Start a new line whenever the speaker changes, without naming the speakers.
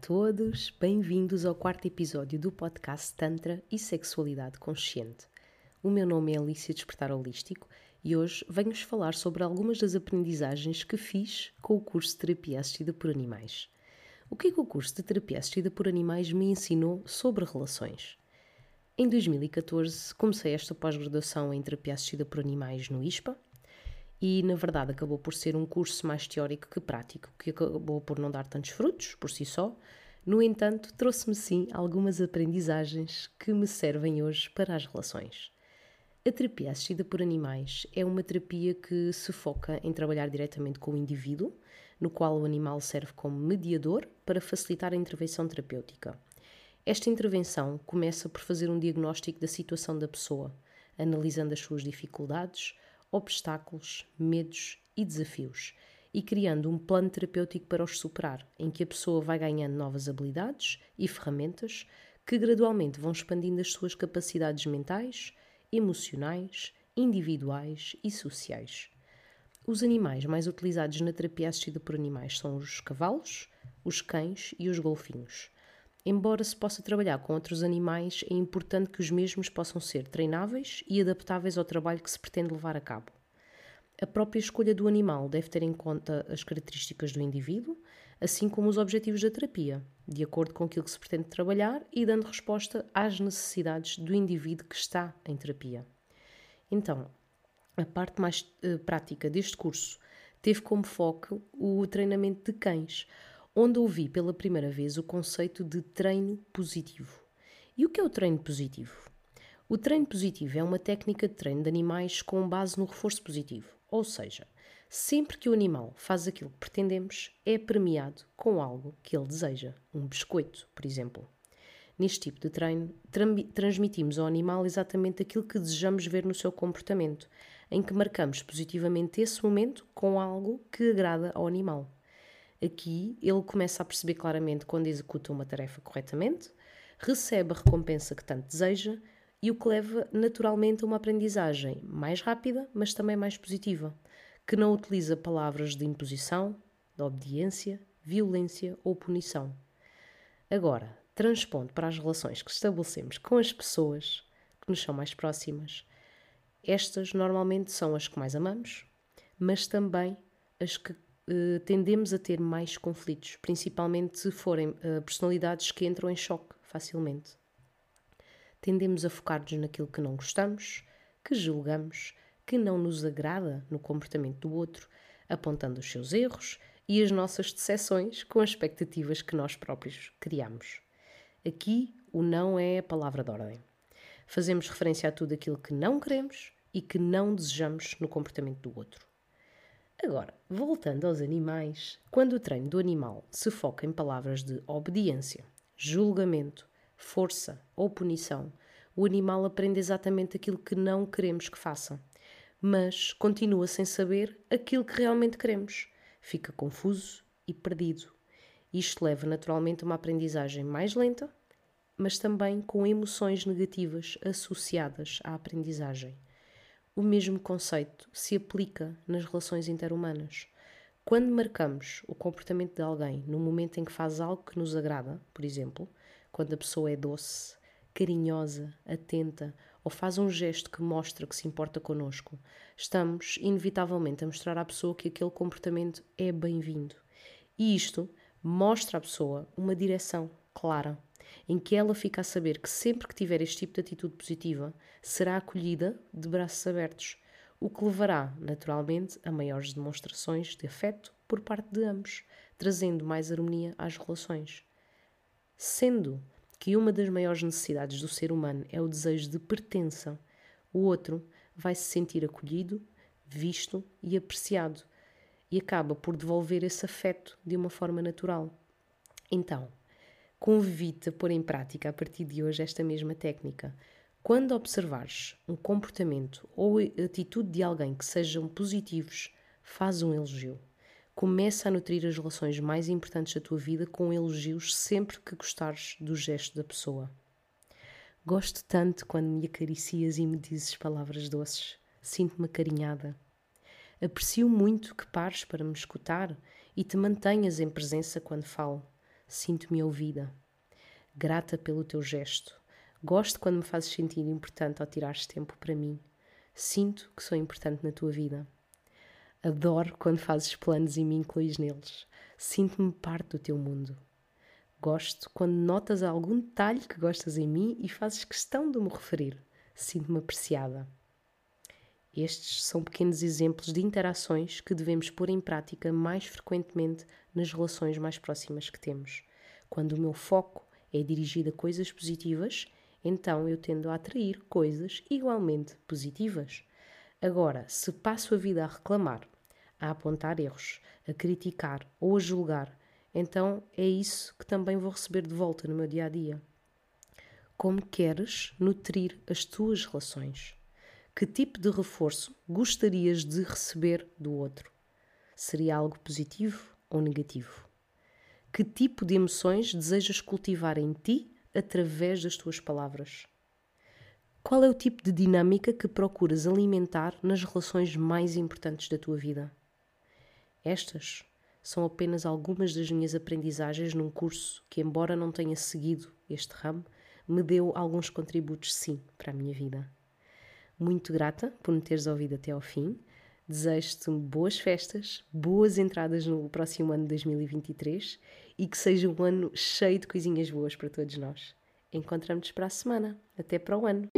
Todos, bem-vindos ao quarto episódio do podcast Tantra e Sexualidade Consciente. O meu nome é Alicia Despertar Holístico e hoje venho-vos falar sobre algumas das aprendizagens que fiz com o curso de Terapia Assistida por Animais. O que é que o curso de Terapia Assistida por Animais me ensinou sobre relações? Em 2014 comecei esta pós-graduação em Terapia Assistida por Animais no ISPA e na verdade acabou por ser um curso mais teórico que prático, que acabou por não dar tantos frutos por si só. No entanto, trouxe-me sim algumas aprendizagens que me servem hoje para as relações. A terapia assistida por animais é uma terapia que se foca em trabalhar diretamente com o indivíduo, no qual o animal serve como mediador para facilitar a intervenção terapêutica. Esta intervenção começa por fazer um diagnóstico da situação da pessoa, analisando as suas dificuldades, obstáculos, medos e desafios e criando um plano terapêutico para os superar, em que a pessoa vai ganhando novas habilidades e ferramentas que gradualmente vão expandindo as suas capacidades mentais, emocionais, individuais e sociais. Os animais mais utilizados na terapia assistida por animais são os cavalos, os cães e os golfinhos. Embora se possa trabalhar com outros animais, é importante que os mesmos possam ser treináveis e adaptáveis ao trabalho que se pretende levar a cabo. A própria escolha do animal deve ter em conta as características do indivíduo, assim como os objetivos da terapia, de acordo com aquilo que se pretende trabalhar e dando resposta às necessidades do indivíduo que está em terapia. Então, a parte mais uh, prática deste curso teve como foco o treinamento de cães, onde ouvi pela primeira vez o conceito de treino positivo. E o que é o treino positivo? O treino positivo é uma técnica de treino de animais com base no reforço positivo, ou seja, sempre que o animal faz aquilo que pretendemos, é premiado com algo que ele deseja, um biscoito, por exemplo. Neste tipo de treino, transmitimos ao animal exatamente aquilo que desejamos ver no seu comportamento, em que marcamos positivamente esse momento com algo que agrada ao animal. Aqui ele começa a perceber claramente quando executa uma tarefa corretamente, recebe a recompensa que tanto deseja e o que leva naturalmente a uma aprendizagem mais rápida, mas também mais positiva, que não utiliza palavras de imposição, de obediência, violência ou punição. Agora, transpondo para as relações que estabelecemos com as pessoas que nos são mais próximas, estas normalmente são as que mais amamos, mas também as que eh, tendemos a ter mais conflitos, principalmente se forem uh, personalidades que entram em choque facilmente. Tendemos a focar-nos naquilo que não gostamos, que julgamos, que não nos agrada no comportamento do outro, apontando os seus erros e as nossas decepções com as expectativas que nós próprios criamos. Aqui, o não é a palavra de ordem. Fazemos referência a tudo aquilo que não queremos e que não desejamos no comportamento do outro. Agora, voltando aos animais, quando o treino do animal se foca em palavras de obediência, julgamento, força ou punição, o animal aprende exatamente aquilo que não queremos que faça, mas continua sem saber aquilo que realmente queremos. Fica confuso e perdido. Isto leva naturalmente a uma aprendizagem mais lenta, mas também com emoções negativas associadas à aprendizagem. O mesmo conceito se aplica nas relações interhumanas. Quando marcamos o comportamento de alguém no momento em que faz algo que nos agrada, por exemplo, quando a pessoa é doce, carinhosa, atenta ou faz um gesto que mostra que se importa connosco, estamos inevitavelmente a mostrar à pessoa que aquele comportamento é bem-vindo. E isto mostra à pessoa uma direção clara em que ela fica a saber que sempre que tiver este tipo de atitude positiva, será acolhida de braços abertos, o que levará, naturalmente, a maiores demonstrações de afeto por parte de ambos, trazendo mais harmonia às relações. Sendo que uma das maiores necessidades do ser humano é o desejo de pertença, o outro vai se sentir acolhido, visto e apreciado e acaba por devolver esse afeto de uma forma natural. Então, Convido-te a pôr em prática a partir de hoje esta mesma técnica. Quando observares um comportamento ou atitude de alguém que sejam positivos, faz um elogio. Começa a nutrir as relações mais importantes da tua vida com elogios sempre que gostares do gesto da pessoa. Gosto tanto quando me acaricias e me dizes palavras doces. Sinto-me acarinhada. Aprecio muito que pares para me escutar e te mantenhas em presença quando falo. Sinto-me ouvida. Grata pelo teu gesto. Gosto quando me fazes sentir importante ao tirares tempo para mim. Sinto que sou importante na tua vida. Adoro quando fazes planos e me incluís neles. Sinto-me parte do teu mundo. Gosto quando notas algum detalhe que gostas em mim e fazes questão de me referir. Sinto-me apreciada. Estes são pequenos exemplos de interações que devemos pôr em prática mais frequentemente nas relações mais próximas que temos. Quando o meu foco é dirigido a coisas positivas, então eu tendo a atrair coisas igualmente positivas. Agora, se passo a vida a reclamar, a apontar erros, a criticar ou a julgar, então é isso que também vou receber de volta no meu dia a dia. Como queres nutrir as tuas relações? Que tipo de reforço gostarias de receber do outro? Seria algo positivo ou negativo? Que tipo de emoções desejas cultivar em ti através das tuas palavras? Qual é o tipo de dinâmica que procuras alimentar nas relações mais importantes da tua vida? Estas são apenas algumas das minhas aprendizagens num curso que, embora não tenha seguido este ramo, me deu alguns contributos, sim, para a minha vida. Muito grata por me teres ouvido até ao fim. Desejo-te boas festas, boas entradas no próximo ano de 2023 e que seja um ano cheio de coisinhas boas para todos nós. Encontramos-nos para a semana. Até para o ano!